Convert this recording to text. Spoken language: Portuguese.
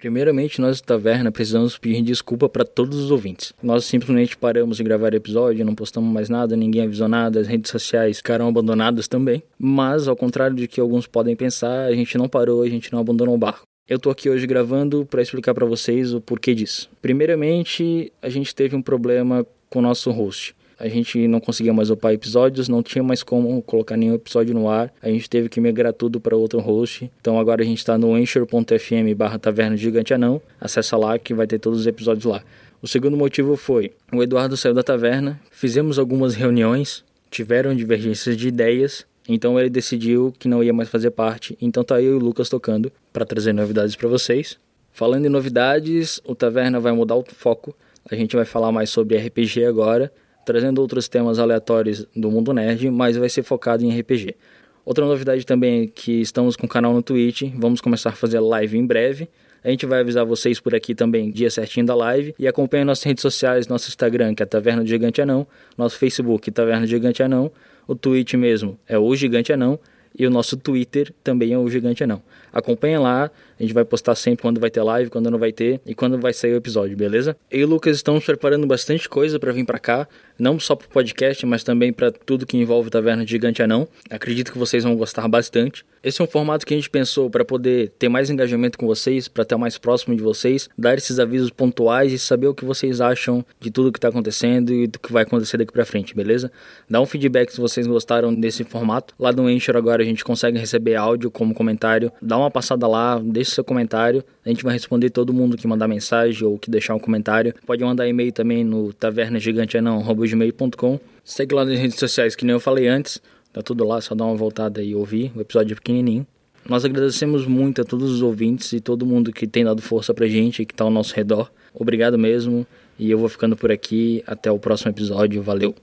Primeiramente, nós da Taverna precisamos pedir desculpa para todos os ouvintes. Nós simplesmente paramos de gravar episódio, não postamos mais nada, ninguém avisou nada, as redes sociais ficaram abandonadas também. Mas, ao contrário de que alguns podem pensar, a gente não parou, a gente não abandonou o barco. Eu tô aqui hoje gravando para explicar para vocês o porquê disso. Primeiramente, a gente teve um problema com o nosso host a gente não conseguia mais upar episódios, não tinha mais como colocar nenhum episódio no ar. A gente teve que migrar tudo para outro host. Então agora a gente está no anchor.fm barra taverna gigante anão. Acessa lá que vai ter todos os episódios lá. O segundo motivo foi, o Eduardo saiu da taverna, fizemos algumas reuniões, tiveram divergências de ideias, então ele decidiu que não ia mais fazer parte. Então tá eu e o Lucas tocando para trazer novidades para vocês. Falando em novidades, o Taverna vai mudar o foco. A gente vai falar mais sobre RPG agora trazendo outros temas aleatórios do mundo nerd, mas vai ser focado em RPG. Outra novidade também é que estamos com o canal no Twitch, vamos começar a fazer live em breve. A gente vai avisar vocês por aqui também, dia certinho da live. E acompanhe nossas redes sociais, nosso Instagram, que é Taverna do Gigante Anão, nosso Facebook, Taverna do Gigante Anão, o Twitch mesmo é o Gigante Anão, e o nosso Twitter também é o Gigante Anão. Acompanha lá, a gente vai postar sempre quando vai ter live, quando não vai ter e quando vai sair o episódio, beleza? Eu e o Lucas estamos preparando bastante coisa para vir para cá, não só pro podcast, mas também para tudo que envolve Taverna Gigante Anão. Acredito que vocês vão gostar bastante. Esse é um formato que a gente pensou para poder ter mais engajamento com vocês, para estar mais próximo de vocês, dar esses avisos pontuais e saber o que vocês acham de tudo que está acontecendo e do que vai acontecer daqui para frente, beleza? Dá um feedback se vocês gostaram desse formato. Lá no Anchor agora a gente consegue receber áudio como comentário. Dá uma passada lá, deixa seu comentário. A gente vai responder todo mundo que mandar mensagem ou que deixar um comentário. Pode mandar e-mail também no tavernagiganteanão.com. Segue lá nas redes sociais, que nem eu falei antes. Tá tudo lá, só dá uma voltada e ouvir. O episódio é pequenininho. Nós agradecemos muito a todos os ouvintes e todo mundo que tem dado força pra gente, que tá ao nosso redor. Obrigado mesmo. E eu vou ficando por aqui. Até o próximo episódio. Valeu!